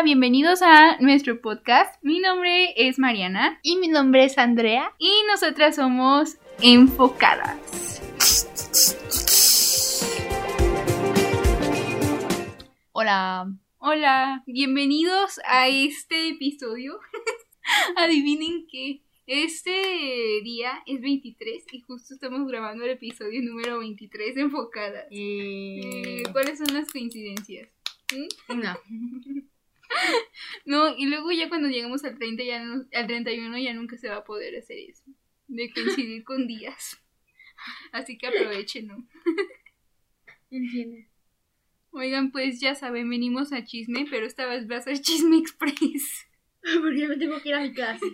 Hola, bienvenidos a nuestro podcast. Mi nombre es Mariana Y mi nombre es Andrea. y nosotras somos enfocadas. Hola. Hola, bienvenidos a este episodio. Adivinen que este día es 23 y justo estamos grabando el episodio número 23 de enfocadas. Eh, ¿Cuáles son las coincidencias? ¿Mm? Una. No, y luego ya cuando llegamos al 30 ya no- al 31 ya nunca se va a poder hacer eso. De coincidir con días. Así que aprovechen, ¿no? Entiendo. Oigan, pues ya saben, venimos a chisme, pero esta vez va a ser chisme express. Porque me tengo que ir a mi clase.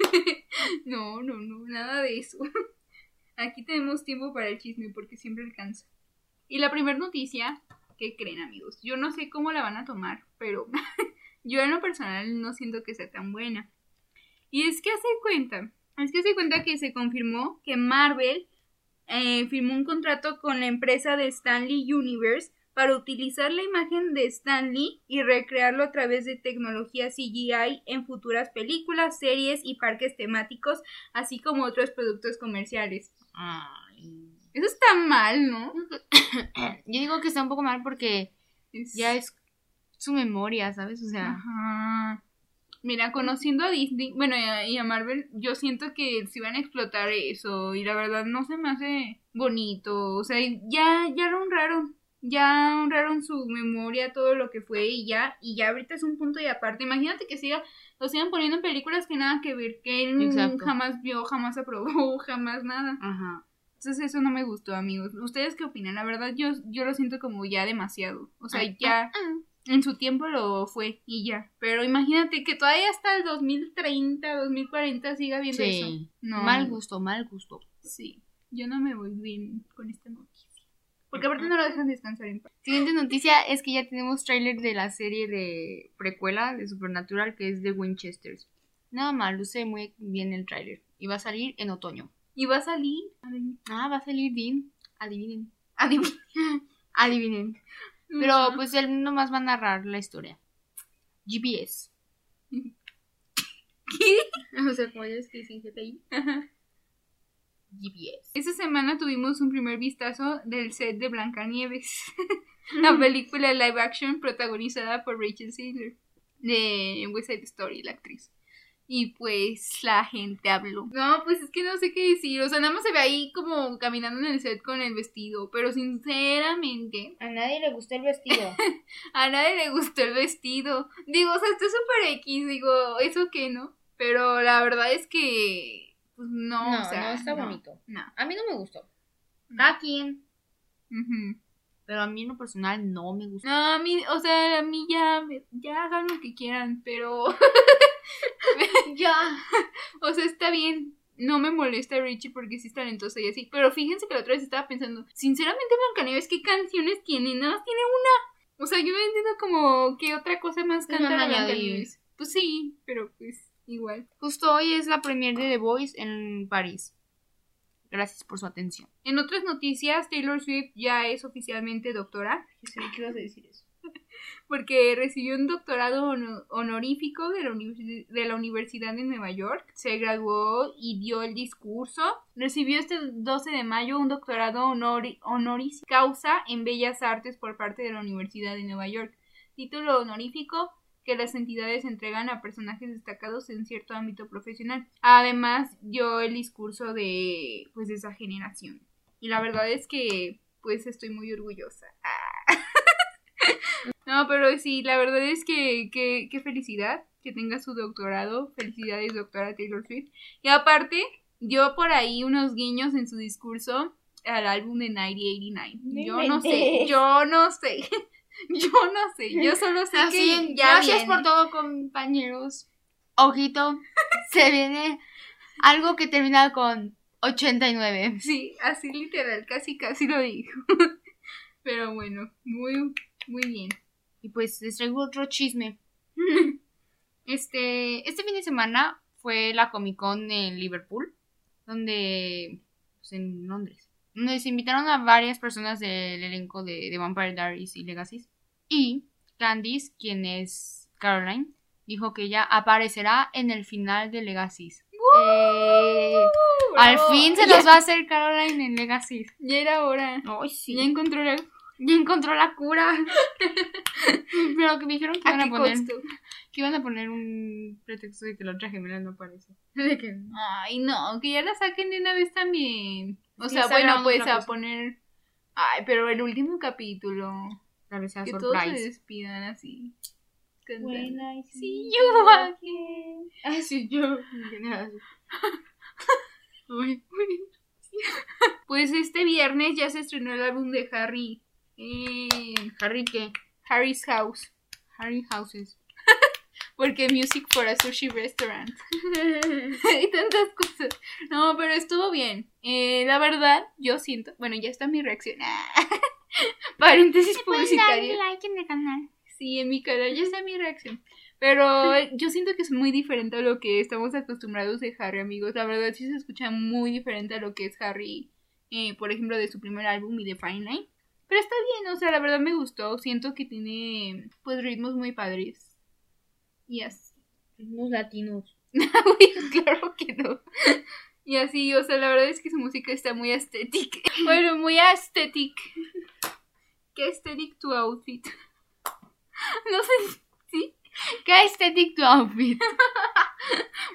No, no, no, nada de eso. Aquí tenemos tiempo para el chisme porque siempre alcanza. Y la primera noticia, ¿qué creen amigos? Yo no sé cómo la van a tomar, pero yo en lo personal no siento que sea tan buena. Y es que hace cuenta, es que hace cuenta que se confirmó que Marvel eh, firmó un contrato con la empresa de Stanley Universe para utilizar la imagen de Stanley y recrearlo a través de tecnología CGI en futuras películas, series y parques temáticos, así como otros productos comerciales. Ay. Eso está mal, ¿no? Yo digo que está un poco mal porque Es- ya es su memoria, ¿sabes? O sea, Ajá. Mira, conociendo a Disney, bueno, y a, y a Marvel, yo siento que si van a explotar eso, y la verdad no se me hace bonito, o sea, ya, ya lo honraron, ya honraron su memoria, todo lo que fue, y ya, y ya ahorita es un punto y aparte, imagínate que siga, lo sigan poniendo en películas que nada que ver, que él Exacto. jamás vio, jamás aprobó, jamás nada. ajá. Entonces eso no me gustó, amigos. ¿Ustedes qué opinan? La verdad yo, yo lo siento como ya demasiado, o sea, ya... ah, ah. En su tiempo lo fue y ya. Pero imagínate que todavía hasta el 2030, 2040 siga viendo eso. Sí. No. Mal gusto, mal gusto. Sí. Yo no me voy bien con esta noticia. Porque aparte no lo dejan descansar en paz. Siguiente noticia es que ya tenemos tráiler de la serie de precuela de Supernatural que es de Winchesters. Nada más, luce muy bien el tráiler. Y va a salir en otoño. Y va a salir. Ah, va a salir Dean. Adivinen. Adivina. Adivinen. Pero pues él nomás va a narrar la historia. GPS. ¿Qué? O sea, como es que GPI. Ajá. GPS. Esta semana tuvimos un primer vistazo del set de Blancanieves. la película live action protagonizada por Rachel Zegler de West Side Story, la actriz. Y pues la gente habló. No, pues es que no sé qué decir. O sea, nada más se ve ahí como caminando en el set con el vestido. Pero sinceramente, A nadie le gustó el vestido. a nadie le gustó el vestido. Digo, o sea, está súper X. Digo, ¿eso qué no? Pero la verdad es que. Pues no, No, o sea, no está bonito. No. A mí no me gustó. Cada quien. Ujú. Pero a mí en lo personal no me gustó. No, a mí, o sea, a mí ya, ya hagan lo que quieran, pero, ya. o sea, está bien. No me molesta Richie porque sí es talentosa y así. Pero fíjense que la otra vez estaba pensando, sinceramente, Blancanieves, ¿qué canciones tiene? Nada más tiene una. O sea, yo no entiendo como qué otra cosa más canta la añadir. Blancanieves. Pues sí, pero pues igual. Justo hoy es la premiere de The Voice en París. Gracias por su atención. En otras noticias, Taylor Swift ya es oficialmente doctora. ¿Qué ibas a decir eso? porque recibió un doctorado hono- honorífico de la, universi- de la Universidad de Nueva York, se graduó y dio el discurso, recibió este 12 de mayo un doctorado honori- honoris causa en Bellas Artes por parte de la Universidad de Nueva York, título honorífico que las entidades entregan a personajes destacados en cierto ámbito profesional. Además, dio el discurso de pues de esa generación. Y la verdad es que pues estoy muy orgullosa. Ah. No, pero sí, la verdad es que que- felicidad que tenga su doctorado. Felicidades, doctora Taylor Swift. Y aparte, dio por ahí unos guiños en su discurso al álbum de 1989. No yo no sé, yo no sé. Yo no sé, yo solo sé Así, que ya gracias viene. por todo, compañeros. Ojito, se viene algo que termina con 89. Sí, así literal, casi casi lo dijo. Pero bueno, muy muy bien. Y pues les traigo otro chisme. Este, este fin de semana fue la Comic Con en Liverpool, donde, pues en Londres, se invitaron a varias personas del elenco de, de Vampire Diaries y Legacies. Y Candice, quien es Caroline, dijo que ella aparecerá en el final de Legacy. Eh, al fin se Ya- nos va a hacer Caroline en Legacy. Ya era hora. Ay, sí. Ya encontró la... Ya encontró la cura. Pero que me dijeron que ¿A iban a poner costo? que iban a poner un pretexto de que la otra gemela no aparece. De que Ay, no, que ya la saquen de una vez también. O sea, bueno, pues a cosa. poner... Ay, pero el último capítulo. tal vez sea Que todos se surprise. despidan así. When I See you again. Pues este viernes ya se estrenó el álbum de Harry. Eh, Harry, ¿qué? Harry's House. Harry Houses. Porque Music for a Sushi Restaurant. y tantas cosas. No, pero estuvo bien. Eh, la verdad, yo siento. Bueno, ya está mi reacción. Paréntesis publicitario. like en el canal. Sí, en mi canal ya está mi reacción. Pero yo siento que es muy diferente a lo que estamos acostumbrados de Harry, amigos. La verdad sí se escucha muy diferente a lo que es Harry, eh, por ejemplo, de su primer álbum y de Fine Line. Pero está bien, o sea, la verdad me gustó. Siento que tiene, pues, ritmos muy padres. Y así. Unos latinos. Claro que no. Y así, o sea, la verdad es que su música está muy estética. Bueno, muy aesthetic. ¿Qué aesthetic tu outfit? No sé, ¿sí? ¿Qué aesthetic tu outfit?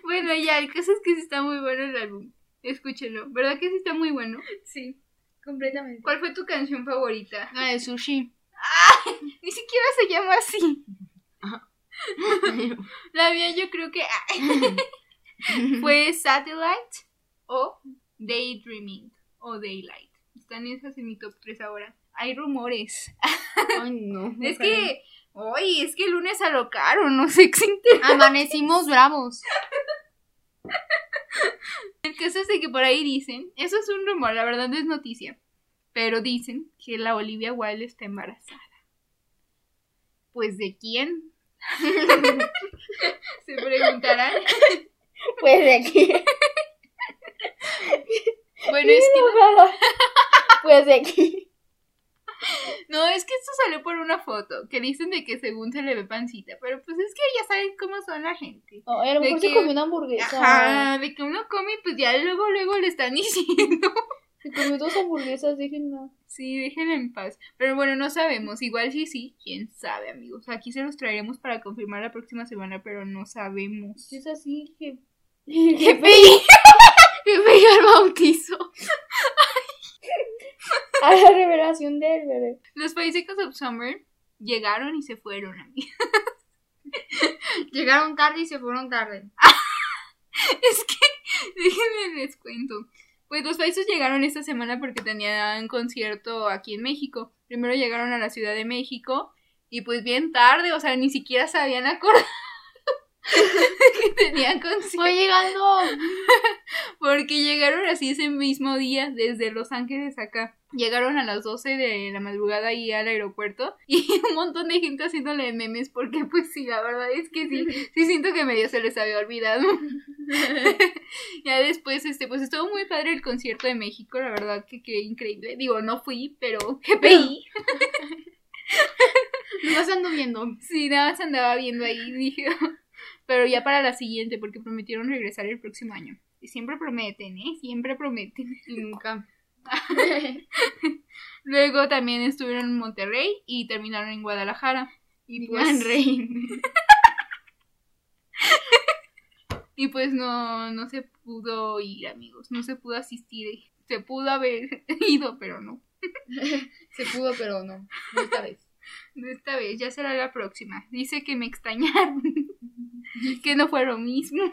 Bueno, ya, el caso es que sí está muy bueno el álbum. Escúchenlo. ¿Verdad que sí está muy bueno? Sí, completamente. ¿Cuál fue tu canción favorita? La de sushi. Ni siquiera se llama así. La mía yo creo que fue Satellite o Daydreaming o Daylight. Están esas en mi top 3 ahora. Hay rumores. Ay, no. Es que, oye, es que el lunes alocaron, no sé qué se. Amanecimos bravos. El caso es de que por ahí dicen, eso es un rumor, la verdad no es noticia, pero dicen que la Olivia Wilde está embarazada. Pues de quién? Se preguntarán. Pues de aquí. Bueno, es que Pues de aquí. no, es que esto salió por una foto, que dicen de que según se le ve pancita, pero pues es que ya saben cómo son la gente. A lo mejor se comió una hamburguesa. Ajá, de que uno come, pues ya luego, luego le están diciendo. Se comió dos hamburguesas, déjenla. Sí, déjenla en paz. Pero bueno, no sabemos. Igual sí, sí, quién sabe, amigos. Aquí se los traeremos para confirmar la próxima semana, pero no sabemos. Es así, que. ¡Qué peí! ¡Que el bautizo! A la revelación del bebé. Los Bicycles of Summer llegaron y se fueron, amigos. Llegaron tarde y se fueron tarde. Es que, déjenme les cuento. Pues los países llegaron esta semana porque tenían concierto aquí en México. Primero llegaron a la Ciudad de México y pues bien tarde, o sea, ni siquiera se habían acordado que tenían concierto. Fue llegando. Porque llegaron así ese mismo día desde Los Ángeles acá. Llegaron a las 12 de la madrugada ahí al aeropuerto y un montón de gente haciéndole memes porque pues sí, la verdad es que sí, sí siento que medio se les había olvidado. ya después, este, pues estuvo muy padre el concierto de México, la verdad que qué increíble. Digo, no fui, pero GPI. Nos ando viendo. Sí, nada más andaba viendo ahí, dije, pero ya para la siguiente porque prometieron regresar el próximo año. Y siempre prometen, ¿eh? Siempre prometen. Y nunca. Luego también estuvieron en Monterrey y terminaron en Guadalajara. Y pues, y pues no, no se pudo ir, amigos. No se pudo asistir. Se pudo haber ido, pero no. Se pudo, pero no. No esta vez. Esta vez ya será la próxima. Dice que me extrañaron. que no fue lo mismo.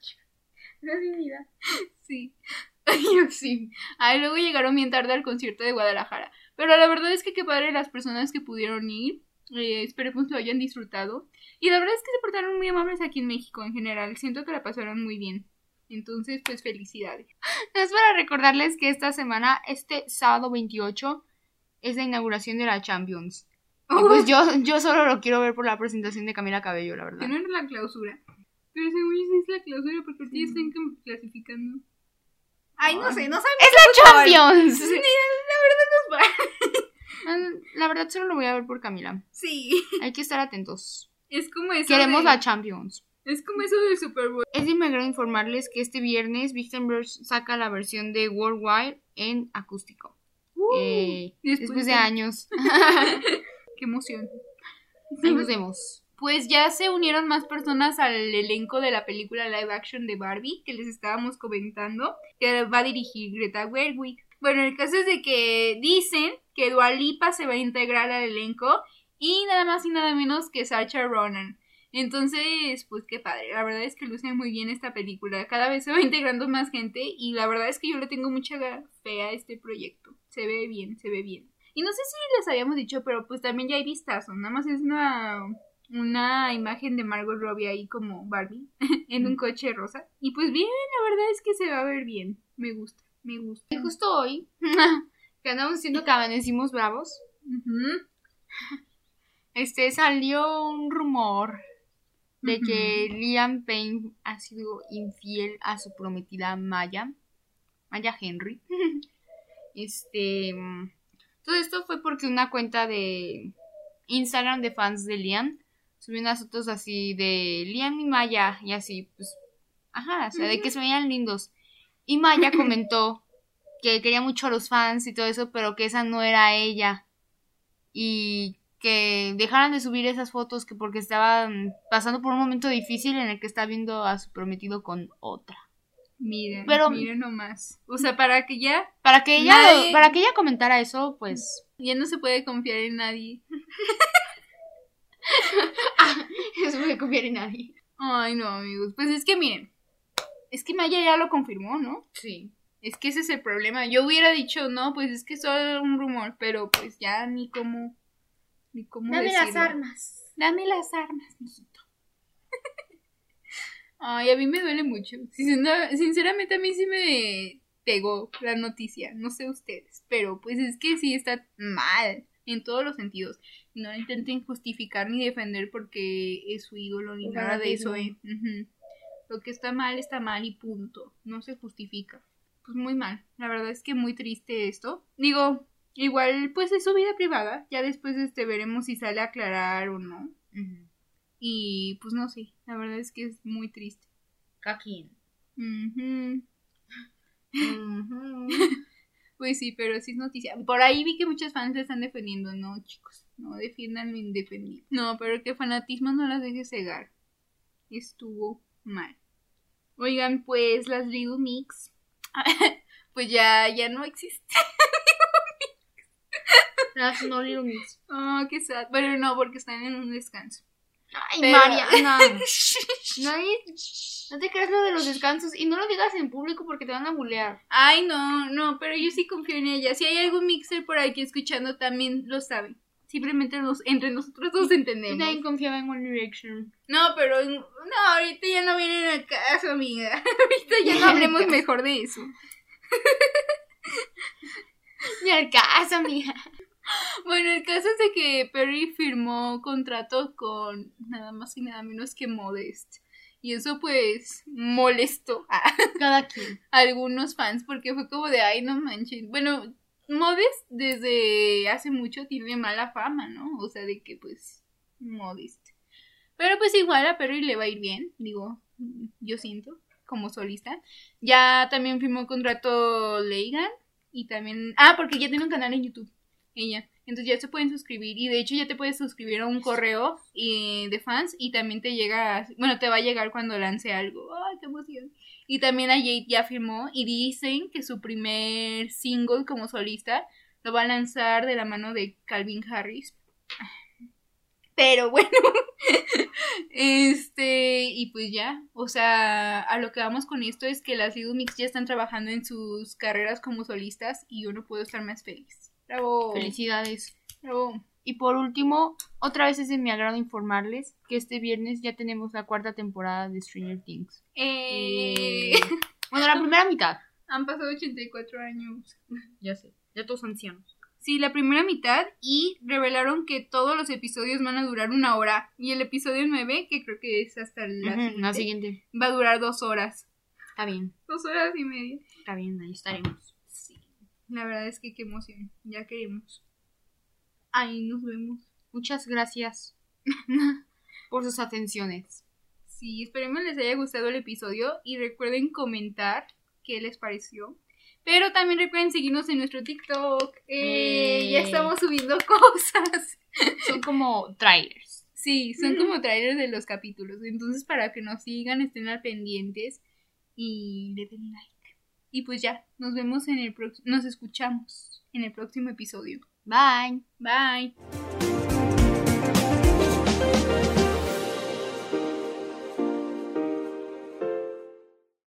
Sí. Yo sí. Ay, luego llegaron bien tarde al concierto de Guadalajara. Pero la verdad es que qué padre las personas que pudieron ir. Eh, esperemos lo hayan disfrutado. Y la verdad es que se portaron muy amables aquí en México en general. Siento que la pasaron muy bien. Entonces, pues felicidades. Es para recordarles que esta semana, este sábado 28, es la inauguración de la Champions. Y pues yo, yo solo lo quiero ver por la presentación de Camila Cabello, la Que verdad. no era la clausura. Pero según yo sí es la clausura porque ahorita ya están clasificando. Ay, no sé, no sabemos. ¡Es la Champions! Sí, la verdad nos va. La verdad solo lo voy a ver por Camila. Sí. Hay que estar atentos. Es como eso. Queremos de- la Champions. Es como eso del Super Bowl. Es de agrado informarles que este viernes Victenberg saca la versión de Worldwide en acústico. Eh, después después de de- años. Qué emoción. Ahí nos vemos. Pues ya se unieron más personas al elenco de la película live action de Barbie que les estábamos comentando, que va a dirigir Greta Gerwig. Bueno, el caso es de que dicen que Dua Lipa se va a integrar al elenco y nada más y nada menos que Sacha Ronan. Entonces, pues qué padre. La verdad es que luce muy bien esta película. Cada vez se va integrando más gente y la verdad es que yo le tengo mucha fe a este proyecto. Se ve bien, se ve bien. Y no sé si les habíamos dicho, pero pues también ya hay vistazo. Nada más es una, una imagen de Margot Robbie ahí como Barbie en un coche rosa. Y pues bien, la verdad es que se va a ver bien. Me gusta, me gusta. Y justo hoy, que andamos diciendo que amanecimos bravos, este salió un rumor de que Liam Payne ha sido infiel a su prometida Maya, Maya Henry. Este, mm, todo esto fue porque una cuenta de Instagram de fans de Liam subió unas fotos así de Liam y Maya y así, pues, ajá, o sea, de que se veían lindos. Y Maya comentó que quería mucho a los fans y todo eso, pero que esa no era ella. Y que dejaran de subir esas fotos que porque estaban pasando por un momento difícil en el que está viendo a su prometido con otra. Miren, Pero- miren nomás. O sea, para que ya, Para que ella Nadie- para que ella comentara eso, pues ya no se puede confiar en nadie. eso me confiar en nadie. Ay, no, amigos. Pues es que miren, es que Maya ya lo confirmó, ¿no? Sí. Es que ese es el problema. Yo hubiera dicho, no, pues es que es solo un rumor, pero pues ya ni cómo, ni cómo decirlo. armas. Dame las armas, mijito. Ay, a mí me duele mucho. Sincer- Sinceramente, a mí sí me pegó la noticia. No sé ustedes, pero pues es que sí está mal en todos los sentidos. No intenten justificar ni defender porque es su ídolo ni nada de eso. eh. Lo que está mal está mal y punto. No se justifica. Pues muy mal. La verdad es que muy triste esto. Digo, igual pues es su vida privada. Ya después este veremos si sale a aclarar o no. Y pues no sé, la verdad es que es muy triste. Caquín. Ujú. Pues sí, pero sí es noticia. Por ahí vi que muchos fans le están defendiendo. No, chicos, no defiendan lo indefendible. No, pero que fanatismo no las deje cegar. Estuvo mal. Oigan, pues las Little Mix, pues ya, ya no existen. Las no Little Mix. Oh, qué sad. Bueno, no, porque están en un descanso. Ay, Pero- Mariana. Nadie, no te creas lo de los descansos y no lo digas en público porque te van a bulear. Ay, no, no, pero yo sí confío en ella. Si hay algún mixer por aquí escuchando, también lo saben. Simplemente entre nosotros nos entendemos. nadie confiaba en One Direction. No, pero no, ahorita ya no vienen al caso, amiga. ahorita ya no hablemos mejor de eso. Ni al caso, amiga. Bueno, el caso es de que Perry firmó contrato con nada más y nada menos que Modest. Y eso pues molestó a Cada quien. algunos fans porque fue como de, ay, no manches. Bueno, Modest desde hace mucho tiene mala fama, ¿no? O sea, de que pues Modest. Pero pues igual a Perry le va a ir bien, digo, yo siento, como solista. Ya también firmó contrato Leigan y también... Ah, porque ya tiene un canal en YouTube, ella. Entonces ya se pueden suscribir y de hecho ya te puedes suscribir a un correo de fans y también te llega, bueno, te va a llegar cuando lance algo. ¡Ay, qué emoción! Y también a Jade ya firmó y dicen que su primer single como solista lo va a lanzar de la mano de Calvin Harris. Pero bueno, este, y pues ya, o sea, a lo que vamos con esto es que las Little ya están trabajando en sus carreras como solistas y yo no puedo estar más feliz. Bravo. Felicidades. Bravo. Y por último, otra vez es de mi agrado informarles que este viernes ya tenemos la cuarta temporada de Stranger Things. Eh, Bueno, la primera mitad. han pasado 84 años. Ya sé, ya todos ancianos. Sí, la primera mitad y revelaron que todos los episodios van a durar una hora y el episodio 9, que creo que es hasta la, Ujú, siguiente, la siguiente. va a durar dos horas. Está bien, Dos horas y media. está bien, ahí estaremos. La verdad es que qué emoción. Ya queremos. Ahí nos vemos. Muchas gracias. por sus atenciones. Sí, esperemos les haya gustado el episodio y recuerden comentar qué les pareció. Pero también recuerden seguirnos en nuestro TikTok. Eh, ya estamos subiendo cosas. Son como trailers. Sí, son como trailers de los capítulos. Entonces, para que nos sigan, estén al pendientes y le den like. Y pues ya, nos vemos en el próximo, nos escuchamos en el próximo episodio. Bye. Bye.